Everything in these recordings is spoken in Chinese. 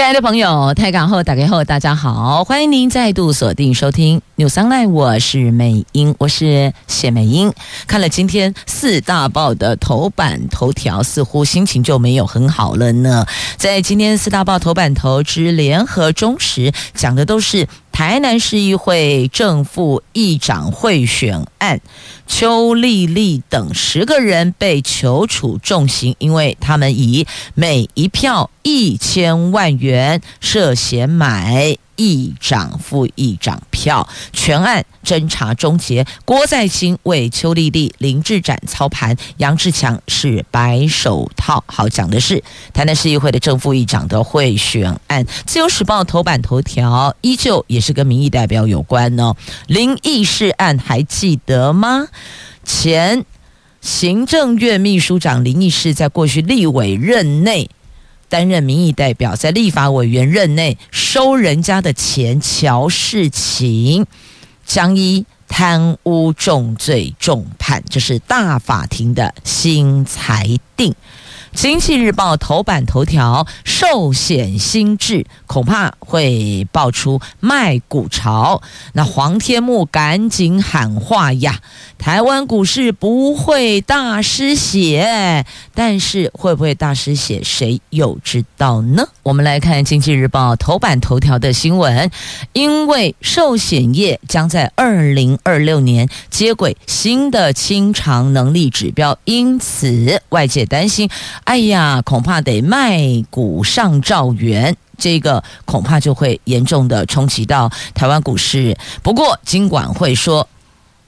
亲爱的朋友，台港后打开后，大家好，欢迎您再度锁定收听 News Online，我是美英，我是谢美英。看了今天四大报的头版头条，似乎心情就没有很好了呢。在今天四大报头版头之联合中时，讲的都是台南市议会正副议长贿选案。邱丽丽等十个人被求处重刑，因为他们以每一票一千万元涉嫌买议长、副议长票。全案侦查终结，郭在清为邱丽丽、林志展操盘，杨志强是白手套。好，讲的是台南市议会的正副议长的贿选案。自由时报头版头条依旧也是跟民意代表有关呢、哦。林义士案还记得吗？前行政院秘书长林义士在过去立委任内担任民意代表，在立法委员任内收人家的钱，乔事情将依贪污重罪重判，这是大法庭的新裁定。经济日报头版头条：寿险新制恐怕会爆出卖股潮。那黄天木赶紧喊话呀！台湾股市不会大失血，但是会不会大失血，谁又知道呢？我们来看经济日报头版头条的新闻：因为寿险业将在二零二六年接轨新的清偿能力指标，因此外界担心。哎呀，恐怕得卖股上兆元，这个恐怕就会严重的冲击到台湾股市。不过，金管会说，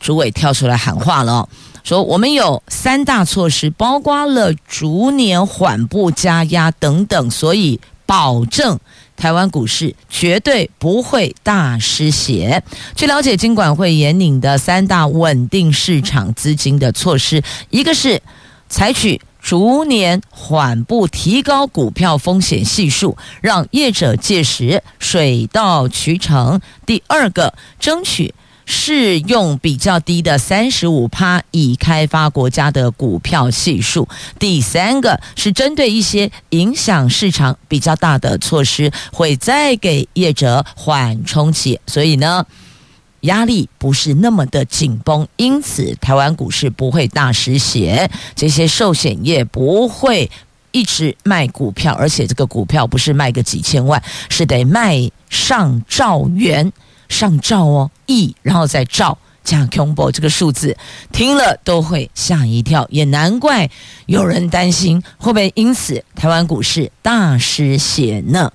主委跳出来喊话了，说我们有三大措施，包括了逐年缓步加压等等，所以保证台湾股市绝对不会大失血。据了解，金管会严拟的三大稳定市场资金的措施，一个是采取。逐年缓步提高股票风险系数，让业者届时水到渠成。第二个，争取适用比较低的三十五趴已开发国家的股票系数。第三个是针对一些影响市场比较大的措施，会再给业者缓冲期。所以呢，压力不是那么的紧绷，因此台湾股市不会大失血，这些寿险业不会一直卖股票，而且这个股票不是卖个几千万，是得卖上兆元、上兆哦亿，然后再兆这样 combo 这个数字听了都会吓一跳，也难怪有人担心会不会因此台湾股市大失血呢？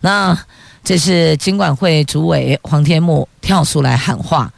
那。这是金管会主委黄天牧跳出来喊话，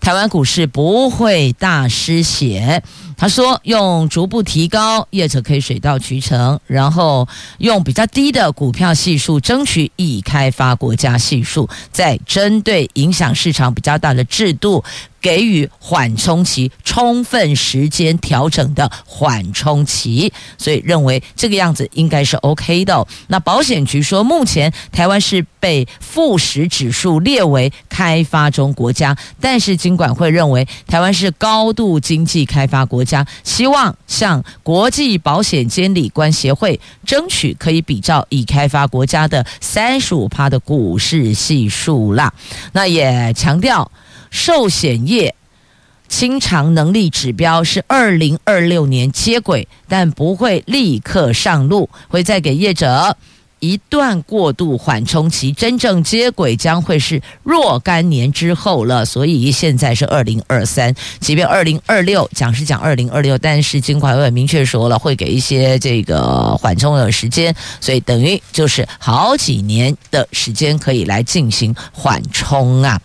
台湾股市不会大失血。他说：“用逐步提高，业者可以水到渠成，然后用比较低的股票系数，争取已开发国家系数，再针对影响市场比较大的制度。”给予缓冲期，充分时间调整的缓冲期，所以认为这个样子应该是 OK 的。那保险局说，目前台湾是被富时指数列为开发中国家，但是金管会认为台湾是高度经济开发国家，希望向国际保险监理官协会争取可以比照已开发国家的三十五趴的股市系数啦。那也强调。寿险业清偿能力指标是二零二六年接轨，但不会立刻上路，会再给业者一段过渡缓冲期。真正接轨将会是若干年之后了，所以现在是二零二三，即便二零二六讲是讲二零二六，但是金管会明确说了会给一些这个缓冲的时间，所以等于就是好几年的时间可以来进行缓冲啊。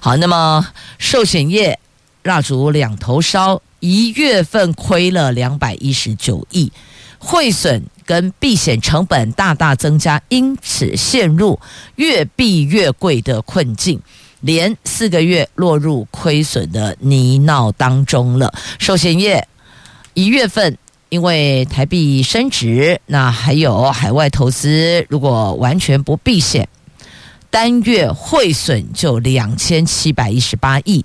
好，那么寿险业蜡烛两头烧，一月份亏了两百一十九亿，汇损跟避险成本大大增加，因此陷入越避越贵的困境。连四个月落入亏损的泥淖当中了。寿险业一月份因为台币升值，那还有海外投资，如果完全不避险，单月汇损就两千七百一十八亿。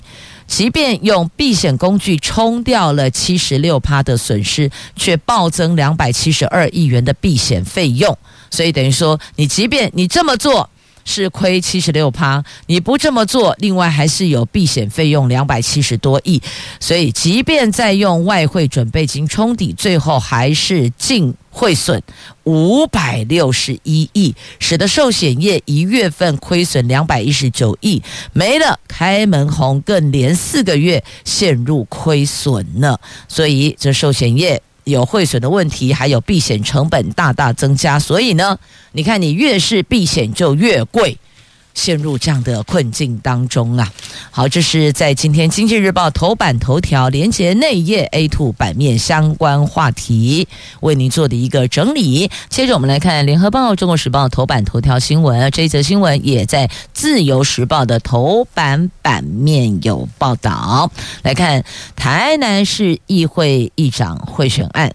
即便用避险工具冲掉了七十六趴的损失，却暴增两百七十二亿元的避险费用。所以等于说，你即便你这么做。是亏七十六趴，你不这么做，另外还是有避险费用两百七十多亿，所以即便再用外汇准备金冲抵，最后还是净汇损五百六十一亿，使得寿险业一月份亏损两百一十九亿，没了开门红，更连四个月陷入亏损呢。所以这寿险业。有汇损的问题，还有避险成本大大增加，所以呢，你看你越是避险就越贵。陷入这样的困境当中啊！好，这是在今天《经济日报》头版头条连接内页 A2 版面相关话题为您做的一个整理。接着我们来看《联合报》《中国时报》头版头条新闻，这一则新闻也在《自由时报》的头版版面有报道。来看台南市议会议长贿选案。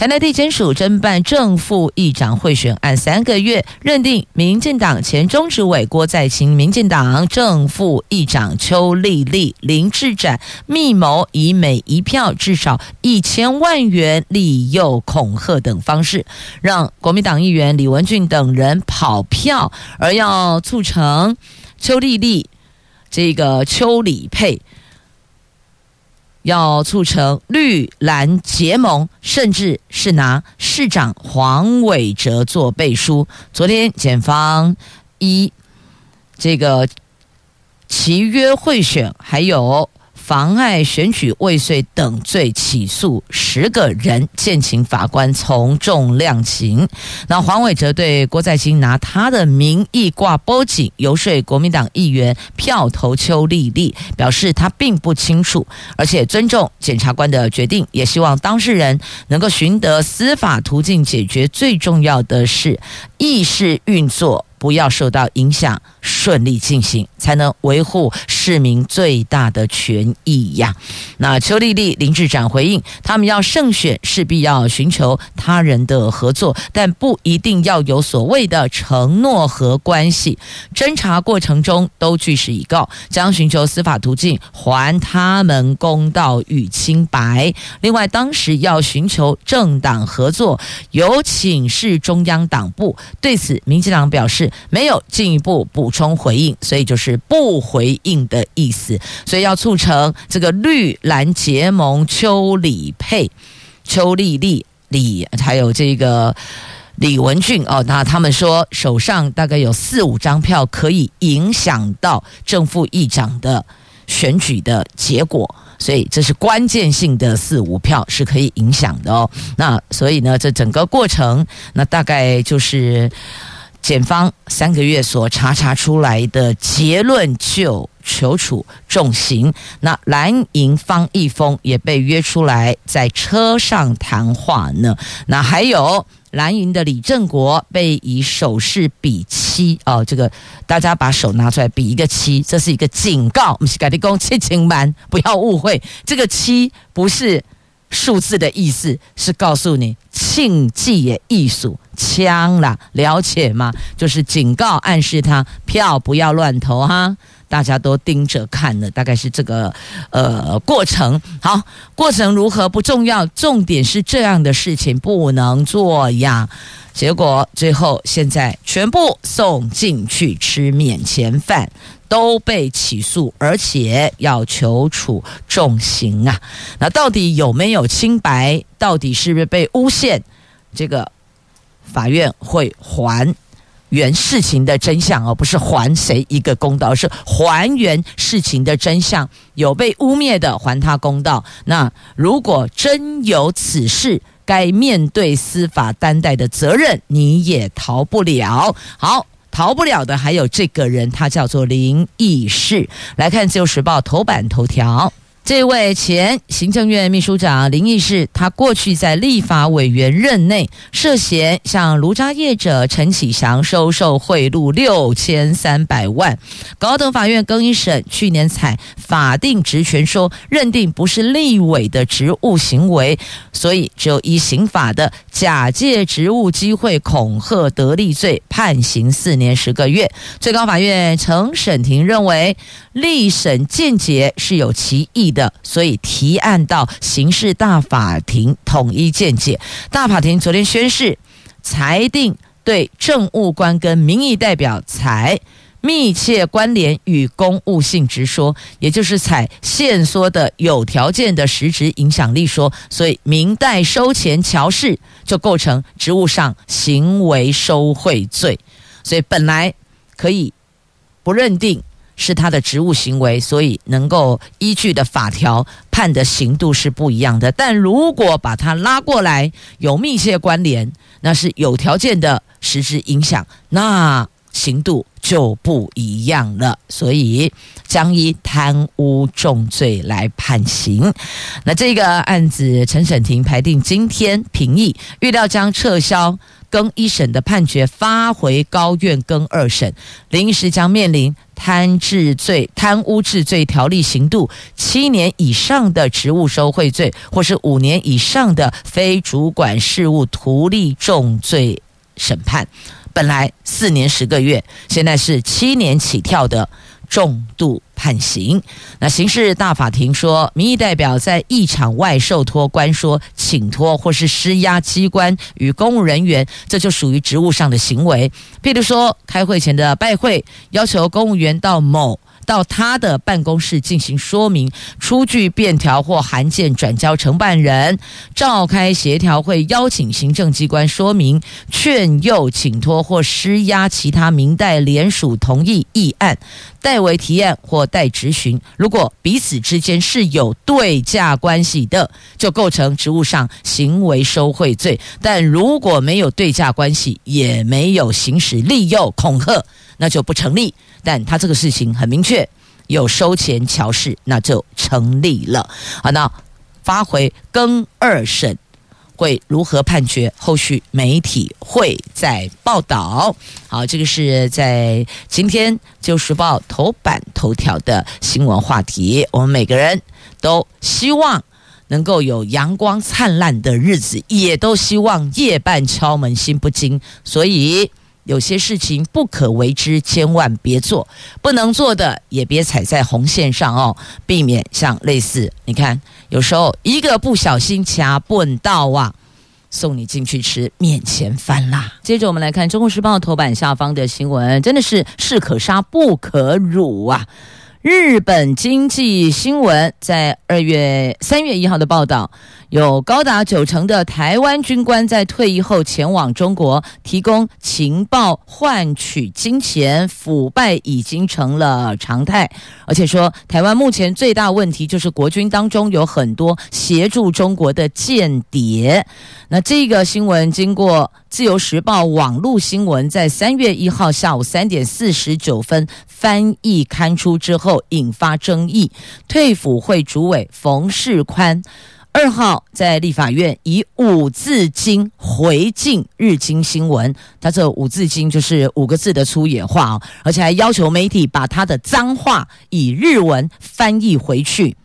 台南地检署侦办正副议长贿选案三个月，认定民进党前中执委郭在清、民进党正副议长邱丽丽、林志展密谋，以每一票至少一千万元利诱恐吓等方式，让国民党议员李文俊等人跑票，而要促成邱丽丽这个邱李配。要促成绿蓝结盟，甚至是拿市长黄伟哲做背书。昨天检方一这个其约贿选，还有。妨碍选举未遂等罪起诉十个人，建请法官从重量刑。那黄伟哲对郭在清拿他的名义挂波警，游说国民党议员票投邱丽丽，表示他并不清楚，而且尊重检察官的决定，也希望当事人能够寻得司法途径解决。最重要的是，议事运作。不要受到影响，顺利进行，才能维护市民最大的权益呀。那邱丽丽、林志展回应，他们要胜选，势必要寻求他人的合作，但不一定要有所谓的承诺和关系。侦查过程中都据实以告，将寻求司法途径还他们公道与清白。另外，当时要寻求政党合作，有请示中央党部。对此，民进党表示。没有进一步补充回应，所以就是不回应的意思。所以要促成这个绿蓝结盟，邱李配、邱丽丽、李还有这个李文俊哦，那他们说手上大概有四五张票，可以影响到正副议长的选举的结果，所以这是关键性的四五票是可以影响的哦。那所以呢，这整个过程，那大概就是。检方三个月所查查出来的结论，就求处重刑。那蓝营方一峰也被约出来在车上谈话呢。那还有蓝营的李正国被以手势比七哦，这个大家把手拿出来比一个七，这是一个警告。我们是改立功七情班，不要误会，这个七不是。数字的意思是告诉你庆忌也艺术枪啦，了解吗？就是警告暗示他票不要乱投哈，大家都盯着看了，大概是这个呃过程。好，过程如何不重要，重点是这样的事情不能做呀。结果最后现在全部送进去吃免钱饭。都被起诉，而且要求处重刑啊！那到底有没有清白？到底是不是被诬陷？这个法院会还原事情的真相，而不是还谁一个公道，而是还原事情的真相。有被污蔑的，还他公道。那如果真有此事，该面对司法担待的责任，你也逃不了。好。逃不了的还有这个人，他叫做林义士。来看《自由时报》头版头条。这位前行政院秘书长林义士，他过去在立法委员任内涉嫌向卢渣业者陈启祥收受贿赂六千三百万，高等法院更一审，去年采法定职权说认定不是立委的职务行为，所以只有依刑法的假借职务机会恐吓得利罪判刑四年十个月。最高法院承审庭认为立审见解是有歧义。的，所以提案到刑事大法庭统一见解。大法庭昨天宣示，裁定对政务官跟民意代表采密切关联与公务性质说，也就是采限缩的有条件的实质影响力说，所以民代收钱乔事就构成职务上行为收贿罪，所以本来可以不认定。是他的职务行为，所以能够依据的法条判的刑度是不一样的。但如果把他拉过来有密切关联，那是有条件的实质影响，那刑度就不一样了。所以将以贪污重罪来判刑。那这个案子，陈审庭排定今天评议，预料将撤销。更一审的判决发回高院更二审，林时将面临贪治罪、贪污治罪条例刑度七年以上的职务收贿罪，或是五年以上的非主管事务图利重罪审判。本来四年十个月，现在是七年起跳的。重度判刑。那刑事大法庭说，民意代表在议场外受托、官说、请托或是施压机关与公务人员，这就属于职务上的行为。譬如说，开会前的拜会，要求公务员到某。到他的办公室进行说明，出具便条或函件转交承办人，召开协调会，邀请行政机关说明、劝诱、请托或施压其他民代联署同意议案，代为提案或代执询。如果彼此之间是有对价关系的，就构成职务上行为收贿罪；但如果没有对价关系，也没有行使利诱恐吓，那就不成立。但他这个事情很明确，有收钱乔事，那就成立了。好，那发回更二审会如何判决？后续媒体会再报道。好，这个是在今天《旧时报》头版头条的新闻话题。我们每个人都希望能够有阳光灿烂的日子，也都希望夜半敲门心不惊。所以。有些事情不可为之，千万别做；不能做的也别踩在红线上哦，避免像类似你看，有时候一个不小心掐笨到啊，送你进去吃面前饭啦。接着我们来看《中国时报》头版下方的新闻，真的是士可杀不可辱啊！日本经济新闻在二月三月一号的报道。有高达九成的台湾军官在退役后前往中国提供情报换取金钱，腐败已经成了常态。而且说，台湾目前最大问题就是国军当中有很多协助中国的间谍。那这个新闻经过自由时报网络新闻在三月一号下午三点四十九分翻译刊出之后，引发争议。退辅会主委冯世宽。二号在立法院以五字经回敬日经新闻，他这五字经就是五个字的粗野话哦，而且还要求媒体把他的脏话以日文翻译回去。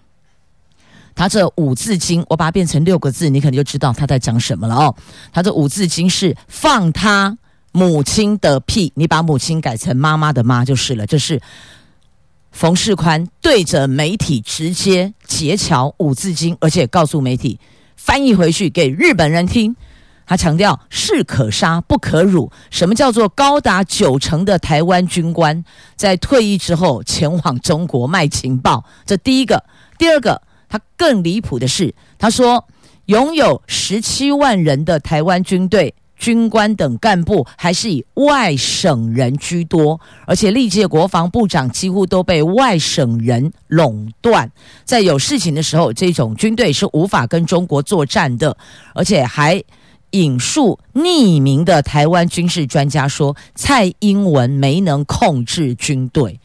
他这五字经，我把它变成六个字，你可能就知道他在讲什么了哦。他这五字经是放他母亲的屁，你把母亲改成妈妈的妈就是了，就是。冯世宽对着媒体直接结桥五字经，而且告诉媒体翻译回去给日本人听。他强调士可杀不可辱。什么叫做高达九成的台湾军官在退役之后前往中国卖情报？这第一个，第二个，他更离谱的是，他说拥有十七万人的台湾军队。军官等干部还是以外省人居多，而且历届国防部长几乎都被外省人垄断。在有事情的时候，这种军队是无法跟中国作战的。而且还引述匿名的台湾军事专家说，蔡英文没能控制军队。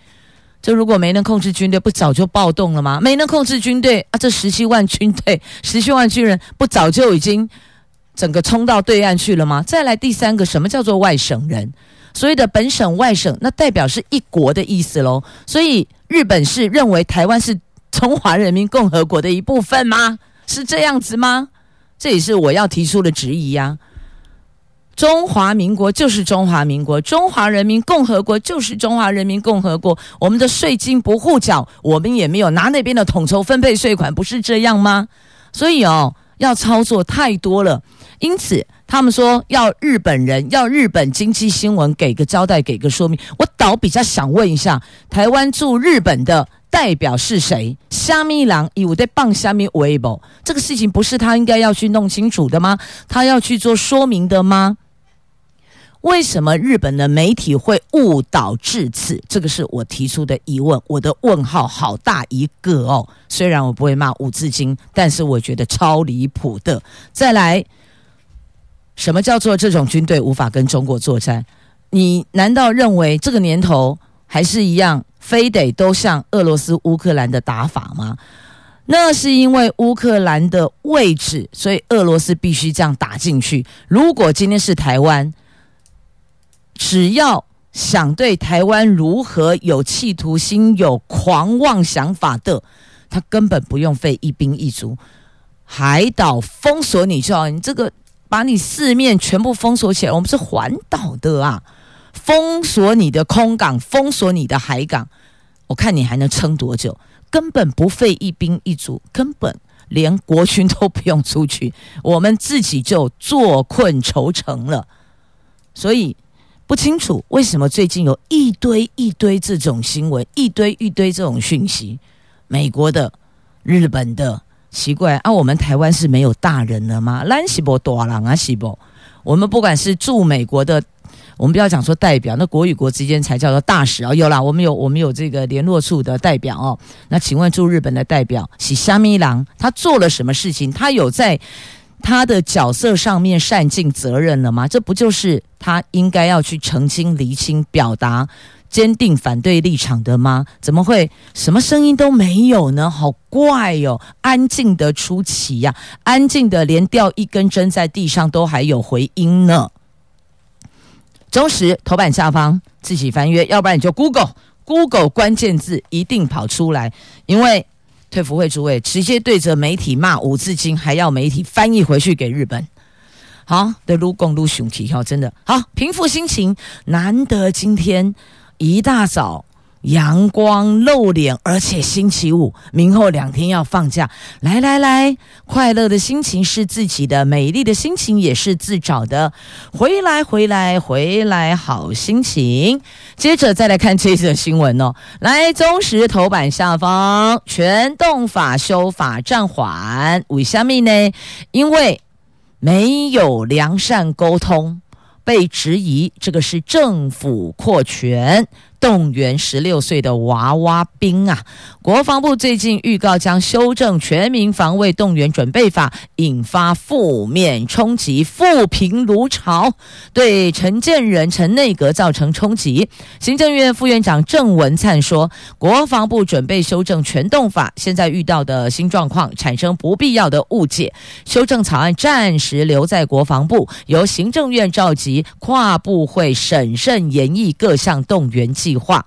这如果没能控制军队，不早就暴动了吗？没能控制军队啊，这十七万军队、十七万军人，不早就已经整个冲到对岸去了吗？再来第三个，什么叫做外省人？所谓的本省、外省，那代表是一国的意思喽。所以日本是认为台湾是中华人民共和国的一部分吗？是这样子吗？这也是我要提出的质疑呀、中华民国就是中华民国，中华人民共和国就是中华人民共和国。我们的税金不互缴，我们也没有拿那边的统筹分配税款，不是这样吗？所以哦，要操作太多了。因此，他们说要日本人，要日本经济新闻给个交代，给个说明。我倒比较想问一下，台湾驻日本的代表是谁？虾米郎有在棒虾米微博，这个事情不是他应该要去弄清楚的吗？他要去做说明的吗？为什么日本的媒体会误导至此？这个是我提出的疑问，我的问号好大一个哦。虽然我不会骂五字经，但是我觉得超离谱的。再来，什么叫做这种军队无法跟中国作战？你难道认为这个年头还是一样，非得都像俄罗斯、乌克兰的打法吗？那是因为乌克兰的位置，所以俄罗斯必须这样打进去。如果今天是台湾，只要想对台湾如何有企图心、有狂妄想法的，他根本不用费一兵一卒，海岛封锁你就好，你这个把你四面全部封锁起来，我们是环岛的啊，封锁你的空港，封锁你的海港，我看你还能撑多久？根本不费一兵一卒，根本连国军都不用出去，我们自己就坐困愁城了，所以。不清楚为什么最近有一堆一堆这种新闻，一堆一堆这种讯息，美国的、日本的，奇怪啊！我们台湾是没有大人了吗？兰西伯多朗啊，西伯，我们不管是驻美国的，我们不要讲说代表，那国与国之间才叫做大使啊。有啦，我们有我们有这个联络处的代表哦。那请问驻日本的代表是虾米郎，他做了什么事情？他有在？他的角色上面善尽责任了吗？这不就是他应该要去澄清、厘清、表达坚定反对立场的吗？怎么会什么声音都没有呢？好怪哟、哦，安静的出奇呀、安静的连掉一根针在地上都还有回音呢。中时头版下方自己翻阅，要不然你就 Google Google 关键字一定跑出来，因为。退服会诸位直接对着媒体骂五字经，还要媒体翻译回去给日本。好，的撸共撸雄起哈，真的好平复心情，难得今天一大早。阳光露脸，而且星期五，明后两天要放假。来来来，快乐的心情是自己的，美丽的心情也是自找的。回来回来回来，好心情。接着再来看这则新闻哦。来，中时头版下方，全动法修法暂缓，为什么呢？因为没有良善沟通，被质疑这个是政府扩权。动员十六岁的娃娃兵啊！国防部最近预告将修正《全民防卫动员准备法》，引发负面冲击，负评如潮，对陈建仁陈内阁造成冲击。行政院副院长郑文灿说，国防部准备修正《全动法》，现在遇到的新状况产生不必要的误解，修正草案暂时留在国防部，由行政院召集跨部会审慎研议各项动员计。计划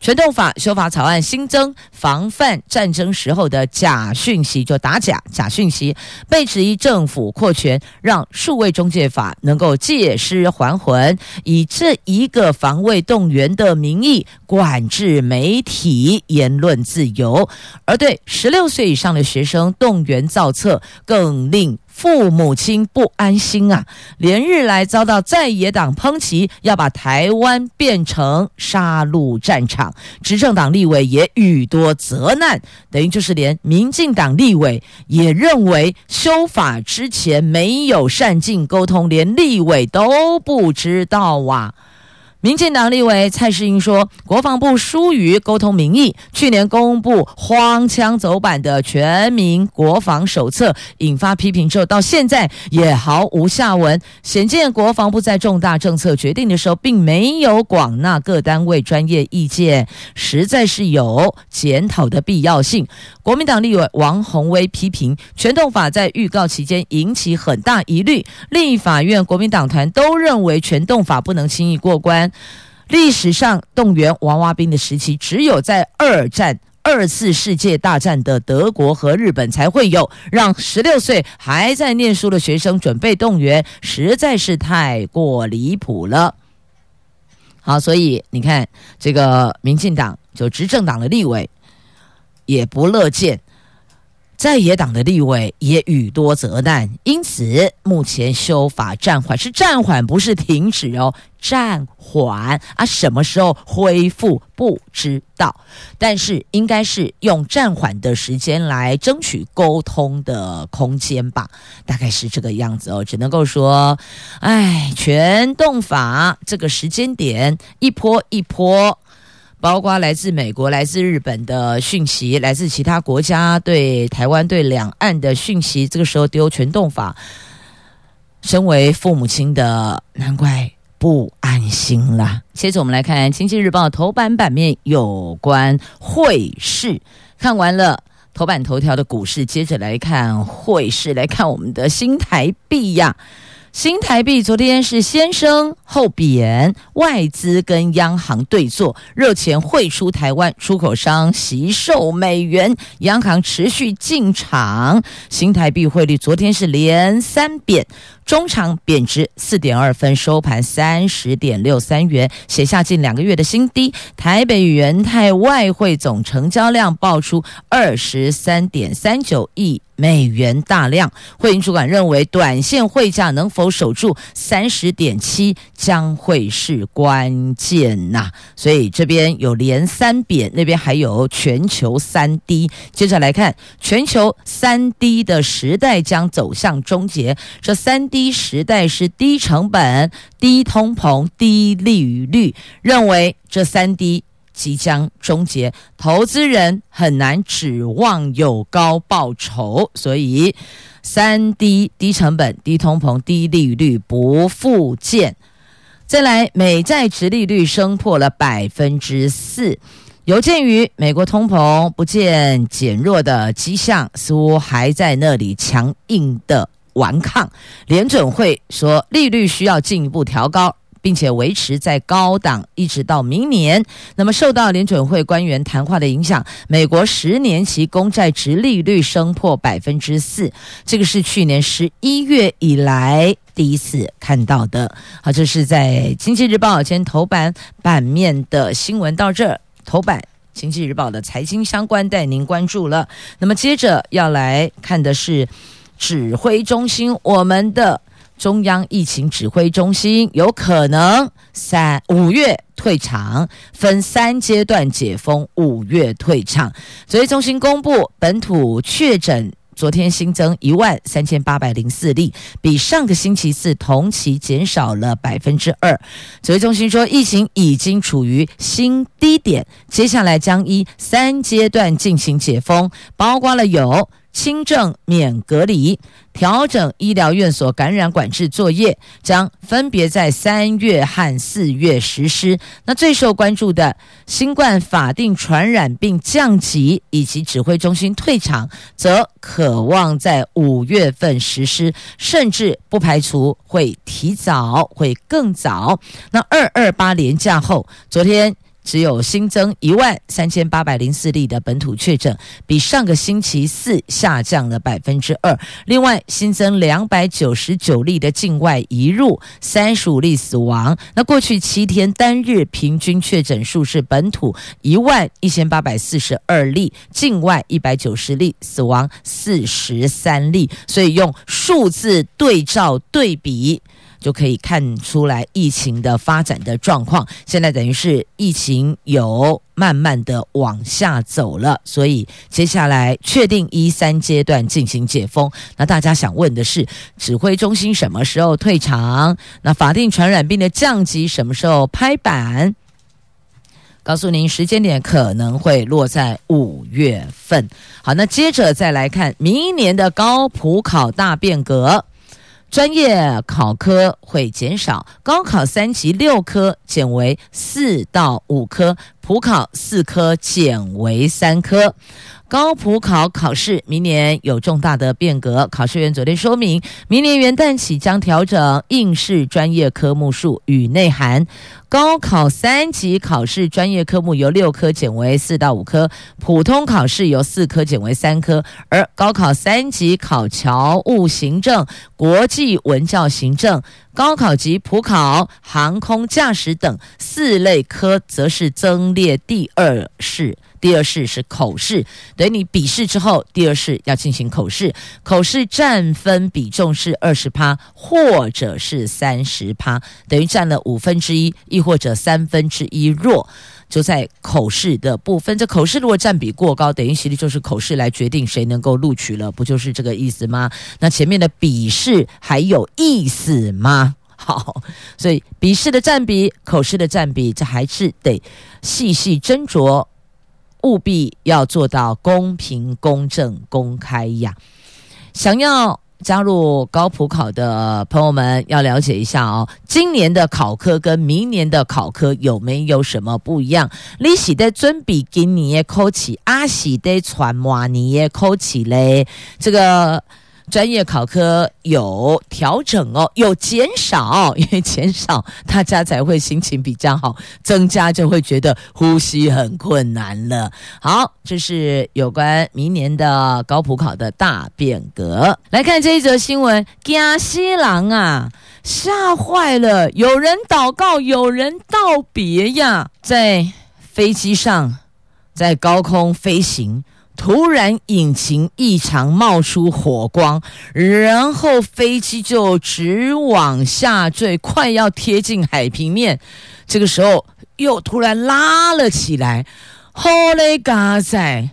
全动法修法草案新增防范战争时候的假讯息，就打假假讯息，被质疑政府扩权，让数位中介法能够借尸还魂，以这一个防卫动员的名义管制媒体言论自由，而对十六岁以上的学生动员造册，更令。父母亲不安心啊，连日来遭到在野党抨击，要把台湾变成杀戮战场。执政党立委也语多责难，等于就是连民进党立委也认为修法之前没有善尽沟通，连立委都不知道啊。民进党立委蔡世英说，国防部疏于沟通民意，去年公布荒腔走板的全民国防手册，引发批评之后，到现在也毫无下文。显见国防部在重大政策决定的时候，并没有广纳各单位专业意见，实在是有检讨的必要性。国民党立委王鸿薇批评，全动法在预告期间引起很大疑虑，立法院国民党团都认为全动法不能轻易过关。历史上动员娃娃兵的时期，只有在二战、二次世界大战的德国和日本才会有，让十六岁还在念书的学生准备动员，实在是太过离谱了。好，所以你看，这个民进党就执政党的立委也不乐见。在野党的立委也语多责难，因此目前修法暂缓，是暂缓，不是停止哦，暂缓啊，什么时候恢复不知道，但是应该是用暂缓的时间来争取沟通的空间吧，大概是这个样子哦，只能够说，哎，全动法这个时间点一波一波。包括来自美国、来自日本的讯息，来自其他国家对台湾、对两岸的讯息，这个时候丢全动法，身为父母亲的，难怪不安心了。接着我们来看《经济日报》头版版面有关汇市，看完了头版头条的股市，接着来看汇市，来看我们的新台币呀。新台币昨天是先升后贬，外资跟央行对坐，热钱汇出台湾，出口商惜售美元，央行持续进场，新台币汇率昨天是连三贬。中场贬值四点二分，收盘三十点六三元，写下近两个月的新低。台北元泰外汇总成交量爆出二十三点三九亿美元大量。汇银主管认为，短线汇价能否守住三十点七将会是关键呐。所以这边有连三贬，那边还有全球三低。接着来看，全球三低的时代将走向终结。这三。低时代是低成本、低通膨、低利率，认为这三低即将终结，投资人很难指望有高报酬，所以三低：低成本、低通膨、低利率不复见。再来，美债殖利率升破了百分之四，有鉴于美国通膨不见减弱的迹象，似乎还在那里强硬的。顽抗，联准会说利率需要进一步调高，并且维持在高档，一直到明年。那么受到联准会官员谈话的影响，美国十年期公债殖利率升破百分之四，这个是去年十一月以来第一次看到的。好，这是在《经济日报》今天头版版面的新闻。到这儿，头版《经济日报》的财经相关带您关注了。那么接着要来看的是。指挥中心，我们的中央疫情指挥中心有可能三五月退场，分三阶段解封，五月退场。指挥中心公布本土确诊，昨天新增一万三千八百零四例，比上个星期四同期减少了百分之二。指挥中心说，疫情已经处于新低点，接下来将依三阶段进行解封，包括了有。轻症免隔离，调整医疗院所感染管制作业，将分别在三月和四月实施。那最受关注的新冠法定传染病降级以及指挥中心退场，则可望在五月份实施，甚至不排除会提早，会更早。那二二八连假后，昨天。只有新增一万三千八百零四例的本土确诊，比上个星期四下降了百分之二。另外新增两百九十九例的境外移入，三十五例死亡。那过去七天单日平均确诊数是本土一万一千八百四十二例，境外一百九十例，死亡四十三例。所以用数字对照对比。就可以看出来疫情的发展的状况。现在等于是疫情有慢慢的往下走了，所以接下来确定一三阶段进行解封。那大家想问的是，指挥中心什么时候退场？那法定传染病的降级什么时候拍板？告诉您，时间点可能会落在五月份。好，那接着再来看明年的高普考大变革，专业考科会减少，高考三级六科减为四到五科，普考四科减为三科。高普考考试明年有重大的变革，考试院昨天说明，明年元旦起将调整应试专业科目数与内涵。高考三级考试专业科目由六科减为四到五科，普通考试由四科减为三科，而高考三级考侨务行政、国际文教行政、高考及普考、航空驾驶等四类科，则是增列第二试。第二试是口试，等于你笔试之后，第二试要进行口试。口试占分比重是二十趴，或者是三十趴，等于占了五分之一，亦或者三分之一弱，就在口试的部分。这口试如果占比过高，等于其实就是口试来决定谁能够录取了，不就是这个意思吗？那前面的笔试还有意思吗？好，所以笔试的占比、口试的占比，这还是得细细斟酌。务必要做到公平、公正、公开呀！想要加入高普考的朋友们，要了解一下哦。今年的考科跟明年的考科有没有什么不一样？你是在准备今年的考试，还是在传明年的考试嘞？这个。专业考科有调整哦，有减少，因为减少大家才会心情比较好，增加就会觉得呼吸很困难了。好，这是有关明年的高普考的大变革。来看这一则新闻，惊死人啊，吓坏了，有人祷告，有人道别呀，在飞机上，在高空飞行。突然，引擎异常冒出火光，然后飞机就直往下坠，快要贴近海平面。这个时候，又突然拉了起来。好嘞，嘎仔，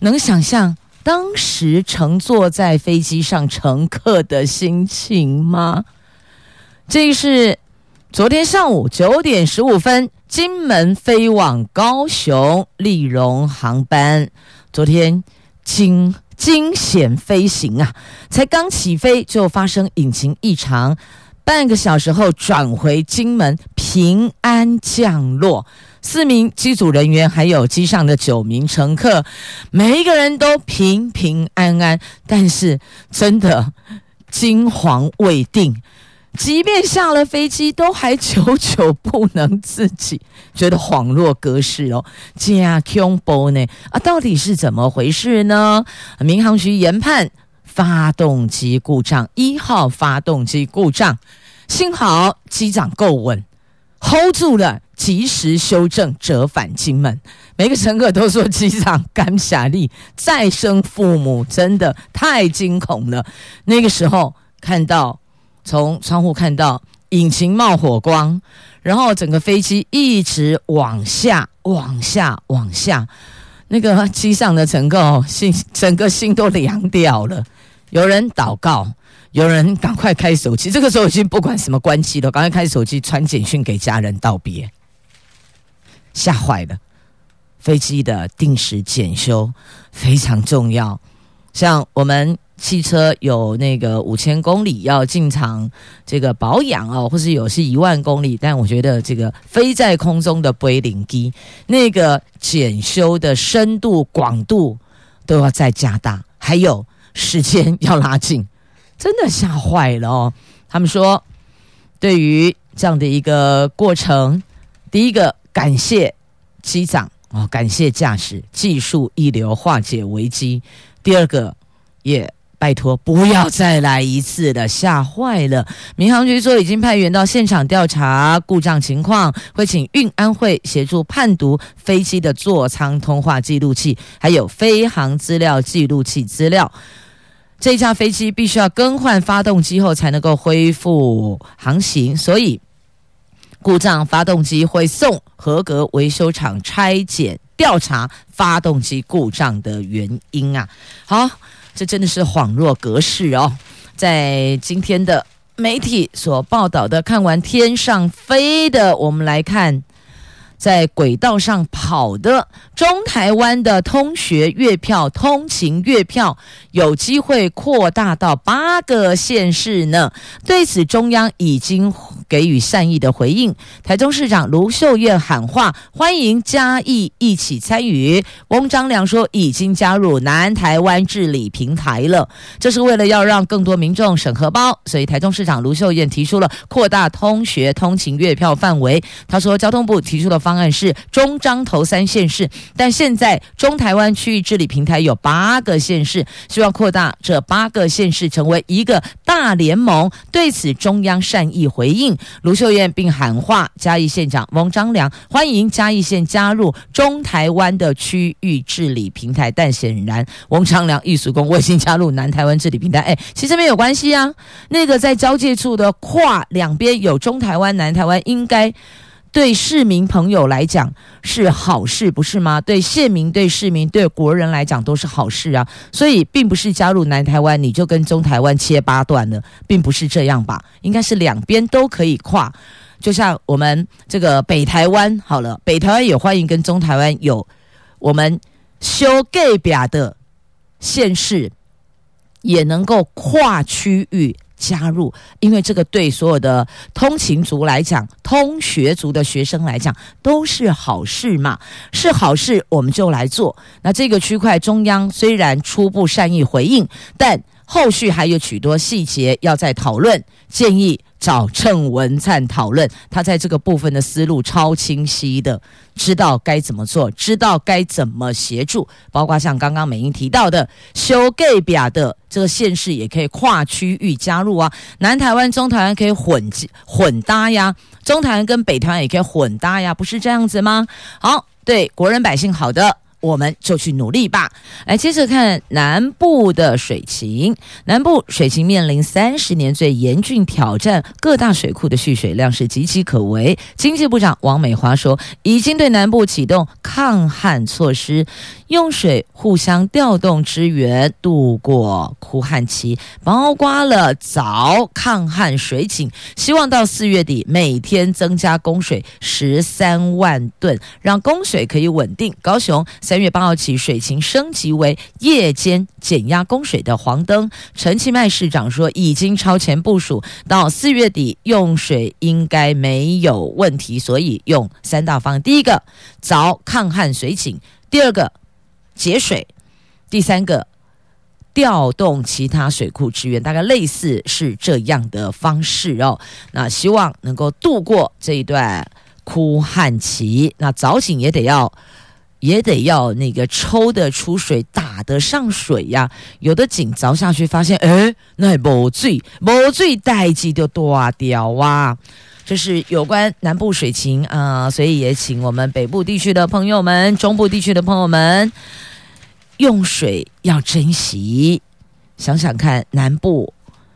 能想象当时乘坐在飞机上乘客的心情吗？这是昨天上午九点十五分，金门飞往高雄立荣航班。昨天惊惊险飞行啊，才刚起飞就发生引擎异常，半个小时后转回金门平安降落，四名机组人员还有机上的九名乘客，每一个人都平平安安，但是真的惊惶未定。即便下了飞机，都还久久不能自己，觉得恍若隔世哦，加恐怖呢啊！到底是怎么回事呢？民航局研判，发动机故障，一号发动机故障，幸好机长够稳，hold 住了，及时修正，折返金门。每个乘客都说机长感谢你，再生父母真的太惊恐了。那个时候看到。从窗户看到引擎冒火光，然后整个飞机一直往下、往下、往下。那个机上的乘客心整个心都凉掉了。有人祷告，有人赶快开手机。这个时候已经不管什么关机了，赶快开手机传简讯给家人道别。吓坏了，飞机的定时检修非常重要。像我们。汽车有那个五千公里要进厂这个保养哦，或是有是一万公里，但我觉得这个飞在空中的飞零机那个检修的深度广度都要再加大，还有时间 要拉近，真的吓坏了哦。他们说，对于这样的一个过程，第一个感谢机长哦，感谢驾驶技术一流化解危机，第二个也。拜托，不要再来一次了，吓坏了！民航局说已经派员到现场调查故障情况，会请运安会协助判读飞机的座舱通话记录器，还有飞航资料记录器资料。这架飞机必须要更换发动机后才能够恢复航行，所以故障发动机会送合格维修厂拆检调查发动机故障的原因啊。好，这真的是恍若隔世哦，在今天的媒体所报道的，看完天上飞的，我们来看。在轨道上跑的中台湾的通学月票、通勤月票有机会扩大到八个县市呢。对此，中央已经给予善意的回应。台中市长卢秀燕喊话，欢迎嘉义一起参与。翁章良说，已经加入南台湾治理平台了，这是为了要让更多民众审核包，所以台中市长卢秀燕提出了扩大通学通勤月票范围。他说，交通部提出的。方案是中彰投三县市，但现在中台湾区域治理平台有八个县市，希望扩大这八个县市成为一个大联盟。对此，中央善意回应卢秀燕，并喊话嘉义县长翁章梁，欢迎嘉义县加入中台湾的区域治理平台。但显然，翁章梁艺术工卫星加入南台湾治理平台，哎，其实没有关系啊。那个在交界处的跨两边有中台湾、南台湾，应该。对市民朋友来讲是好事，不是吗？对县民、对市民、对国人来讲都是好事啊。所以，并不是加入南台湾你就跟中台湾切八段了，并不是这样吧？应该是两边都可以跨。就像我们这个北台湾，好了，北台湾也欢迎跟中台湾有我们修隔壁的县市，也能够跨区域。加入，因为这个对所有的通勤族来讲，通学族的学生来讲都是好事嘛，是好事，我们就来做。那这个区块中央虽然初步善意回应，但后续还有许多细节要再讨论，建议。找郑文灿讨论，他在这个部分的思路超清晰的，知道该怎么做，知道该怎么协助，包括像刚刚美英提到的修盖比亚的这个县市也可以跨区域加入啊，南台湾、中台湾可以混混搭呀，中台湾跟北台湾也可以混搭呀，不是这样子吗？好，对国人百姓好的。我们就去努力吧。来，接着看南部的水情。南部水情面临三十年最严峻挑战，各大水库的蓄水量是岌岌可危。经济部长王美华说，已经对南部启动抗旱措施。用水互相调动支援，度过枯旱期，包括了早抗旱水井，希望到四月底每天增加供水十三万吨，让供水可以稳定。高雄三月八号起水情升级为夜间减压供水的黄灯。陈其迈市长说，已经超前部署，到四月底用水应该没有问题，所以用三大方案：第一个凿抗旱水井，第二个。节水，第三个调动其他水库支援，大概类似是这样的方式哦。那希望能够度过这一段枯旱期。那早井也得要，也得要那个抽得出水，打得上水呀。有的井凿下去发现，哎，那没水，没水代志就断掉啊。这是有关南部水情啊，所以也请我们北部地区的朋友们、中部地区的朋友们。用水要珍惜，想想看，南部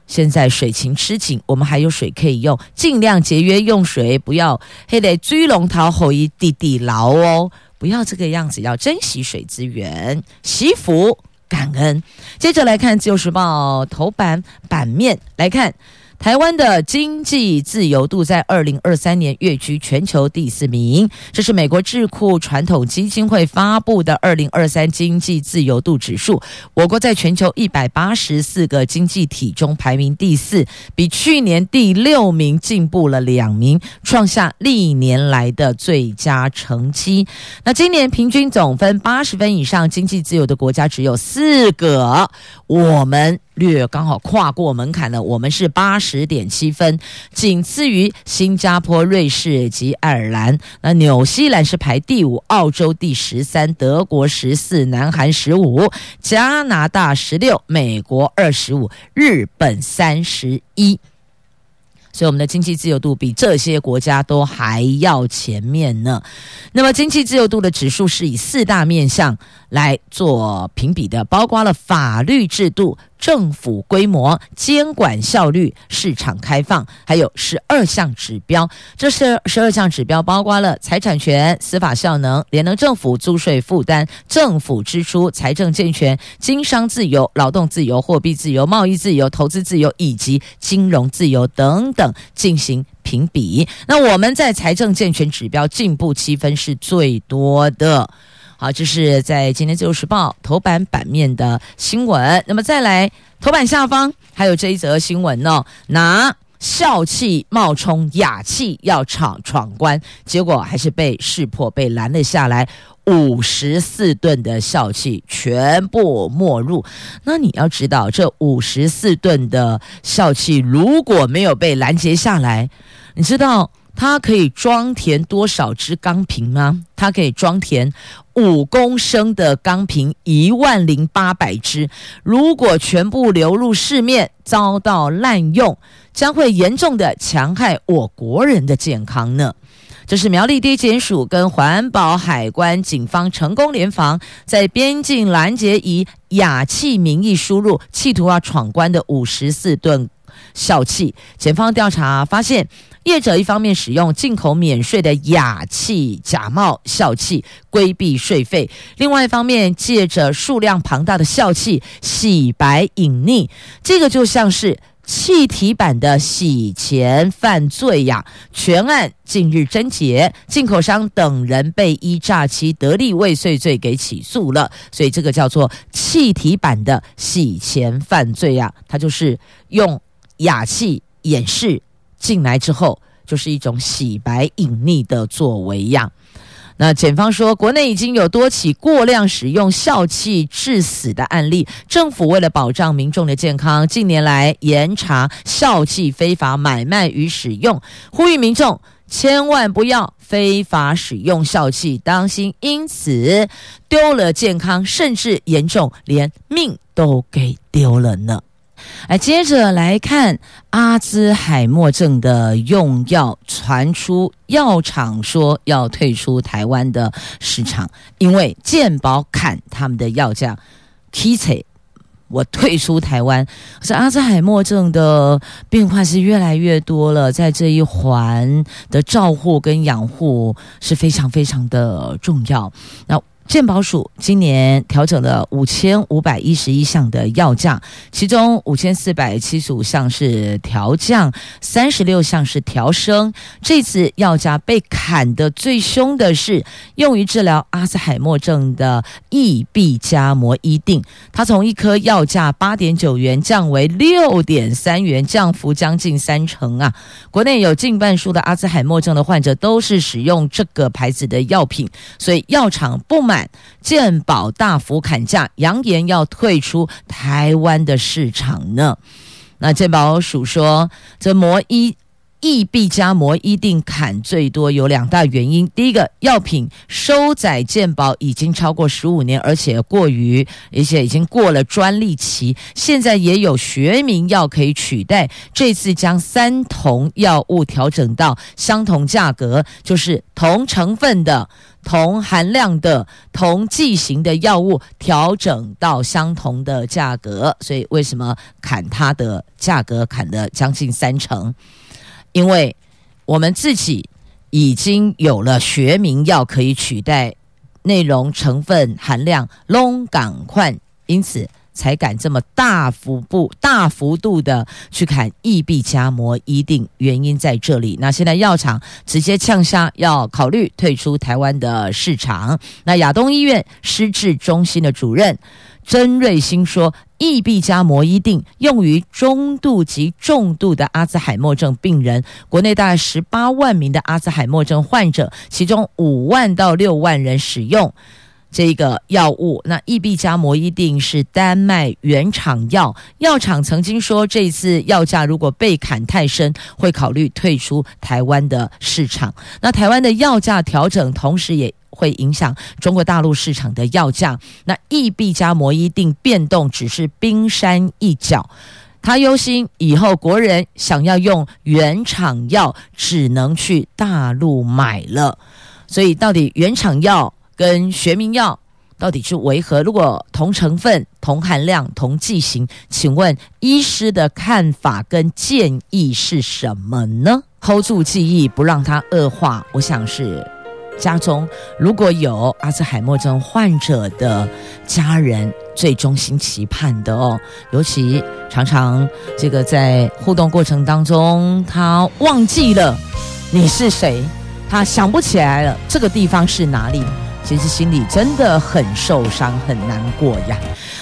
现在水情吃紧，我们还有水可以用，尽量节约用水，不要还得追龙桃后一地地牢哦，不要这个样子，要珍惜水资源，惜福感恩。接着来看《自由时报》头版版面来看。台湾的经济自由度在二零二三年跃居全球第四名，这是美国智库传统基金会发布的二零二三经济自由度指数。我国在全球一百八十四个经济体中排名第四，比去年第六名进步了两名，创下历年来的最佳成绩。那今年平均总分八十分以上经济自由的国家只有四个，我们。略刚好跨过门槛了，我们是八十点七分，仅次于新加坡、瑞士及爱尔兰。那纽西兰是排第五，澳洲第十三，德国十四，南韩十五，加拿大十六，美国二十五，日本三十一。所以我们的经济自由度比这些国家都还要前面呢。那么经济自由度的指数是以四大面向来做评比的，包括了法律制度。政府规模、监管效率、市场开放，还有十二项指标。这是十二项指标，包括了财产权、司法效能、联能政府、租税负担、政府支出、财政健全、经商自由、劳动自由、货币自由、贸易自由、投资自由以及金融自由等等进行评比。那我们在财政健全指标进步七分是最多的。好，这是在今天《自由时报》头版版面的新闻。那么再来，头版下方还有这一则新闻呢，拿笑气冒充雅气要闯闯关，结果还是被识破，被拦了下来。五十四吨的笑气全部没入。那你要知道，这五十四吨的笑气如果没有被拦截下来，你知道？它可以装填多少只钢瓶吗？它可以装填五公升的钢瓶一万零八百只。如果全部流入市面，遭到滥用，将会严重的戕害我国人的健康呢。这是苗栗地检署跟环保海关警方成功联防，在边境拦截以雅气名义输入，企图要闯关的五十四吨笑气。检方调查发现。业者一方面使用进口免税的雅气假冒笑气规避税费，另外一方面借着数量庞大的笑气洗白隐匿，这个就像是气体版的洗钱犯罪呀！全案近日侦结，进口商等人被依诈欺得利未遂罪给起诉了，所以这个叫做气体版的洗钱犯罪呀，它就是用雅气掩饰。进来之后，就是一种洗白隐匿的作为样。那检方说，国内已经有多起过量使用笑气致死的案例。政府为了保障民众的健康，近年来严查笑气非法买卖与使用，呼吁民众千万不要非法使用笑气，当心因此丢了健康，甚至严重连命都给丢了呢。哎，接着来看阿兹海默症的用药传出，药厂说要退出台湾的市场，因为健保砍他们的药价。k i t 我退出台湾。是阿兹海默症的病患是越来越多了，在这一环的照护跟养护是非常非常的重要。那。健保署今年调整了五千五百一十一项的药价，其中五千四百七十五项是调降，三十六项是调升。这次药价被砍得最凶的是用于治疗阿兹海默症的异必加摩伊定，它从一颗药价八点九元降为六点三元，降幅将近三成啊！国内有近半数的阿兹海默症的患者都是使用这个牌子的药品，所以药厂不满。健保大幅砍价，扬言要退出台湾的市场呢。那健保署说，这摩伊。益必加摩一定砍最多有两大原因，第一个，药品收载健保已经超过十五年，而且过于，而且已经过了专利期，现在也有学名药可以取代。这次将三同药物调整到相同价格，就是同成分的、同含量的、同剂型的药物调整到相同的价格，所以为什么砍它的价格砍了将近三成？因为我们自己已经有了学名药可以取代，内容成分含量拢赶快，因此才敢这么大幅不大幅度的去砍异必加摩一定，原因在这里。那现在药厂直接呛下要考虑退出台湾的市场。那亚东医院失智中心的主任。曾瑞兴说：“异必加摩一定用于中度及重度的阿兹海默症病人，国内大概十八万名的阿兹海默症患者，其中五万到六万人使用这个药物。那益必加摩伊定是丹麦原厂药，药厂曾经说，这次药价如果被砍太深，会考虑退出台湾的市场。那台湾的药价调整，同时也。”会影响中国大陆市场的药价。那益必加摩伊定变动只是冰山一角，他忧心以后国人想要用原厂药，只能去大陆买了。所以，到底原厂药跟学名药，到底是为何？如果同成分、同含量、同剂型，请问医师的看法跟建议是什么呢？hold 住记忆，不让它恶化，我想是。家中如果有阿兹海默症患者的家人，最衷心期盼的哦，尤其常常这个在互动过程当中，他忘记了你是谁，他想不起来了这个地方是哪里，其实心里真的很受伤，很难过呀。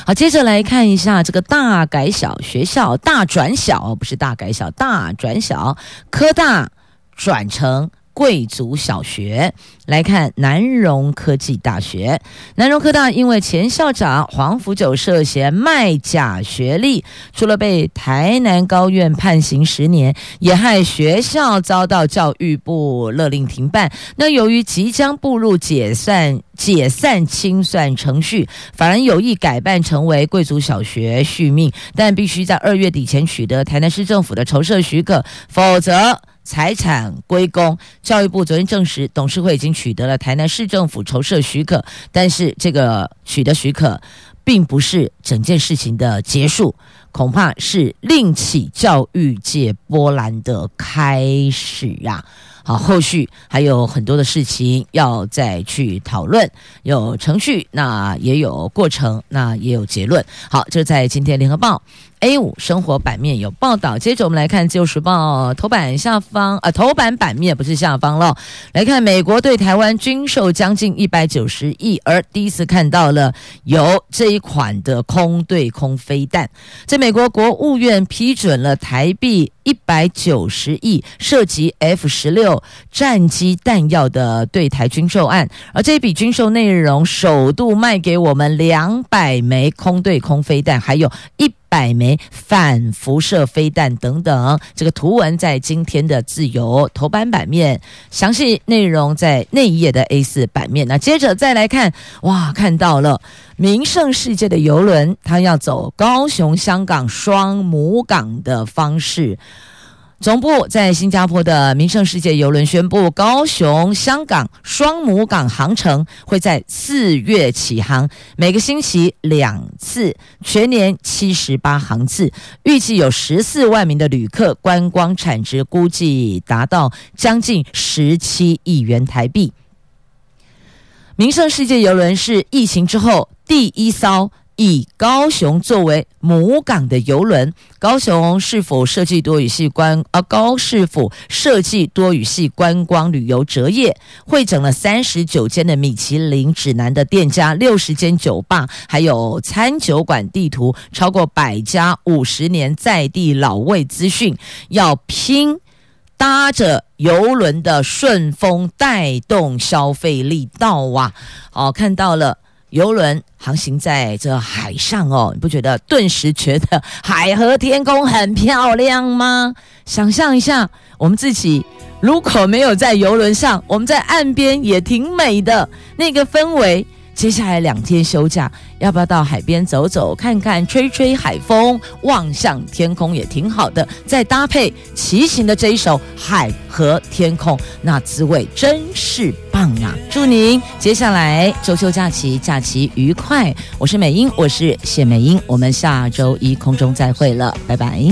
好，接着来看一下这个大改小学校大转小，不是大改小，大转小，科大转成。贵族小学来看南荣科技大学，南荣科大因为前校长黄福九涉嫌卖假学历，除了被台南高院判刑十年，也害学校遭到教育部勒令停办。那由于即将步入解散解散清算程序，反而有意改办成为贵族小学续命，但必须在二月底前取得台南市政府的筹设许可，否则。财产归公。教育部昨天证实，董事会已经取得了台南市政府筹设许可，但是这个取得许可，并不是整件事情的结束，恐怕是另起教育界波澜的开始啊！好，后续还有很多的事情要再去讨论，有程序，那也有过程，那也有结论。好，就在今天联合报。A 五生活版面有报道，接着我们来看《自由时报》头版下方，呃，头版版面不是下方喽。来看美国对台湾军售将近一百九十亿，而第一次看到了有这一款的空对空飞弹，在美国国务院批准了台币一百九十亿，涉及 F 十六战机弹药的对台军售案，而这笔军售内容首度卖给我们两百枚空对空飞弹，还有一。百枚反辐射飞弹等等，这个图文在今天的自由头版版面，详细内容在那一页的 A4 版面。那接着再来看，哇，看到了名胜世界的邮轮，它要走高雄、香港双母港的方式。总部在新加坡的名胜世界邮轮宣布，高雄、香港双母港航程会在四月起航，每个星期两次，全年七十八航次，预计有十四万名的旅客，观光产值估计达到将近十七亿元台币。名胜世界游轮是疫情之后第一艘。以高雄作为母港的游轮，高雄市府设计多语系观啊，高市府设计多语系观光旅游折页，汇整了三十九间的米其林指南的店家，六十间酒吧，还有餐酒馆地图，超过百家五十年在地老味资讯，要拼搭着游轮的顺风带动消费力道啊！好，看到了。游轮航行在这海上哦，你不觉得顿时觉得海和天空很漂亮吗？想象一下，我们自己如果没有在游轮上，我们在岸边也挺美的那个氛围。接下来两天休假，要不要到海边走走看看，吹吹海风，望向天空也挺好的。再搭配骑行的这一首《海和天空》，那滋味真是棒啊！祝您接下来周休假期假期愉快。我是美英，我是谢美英，我们下周一空中再会了，拜拜。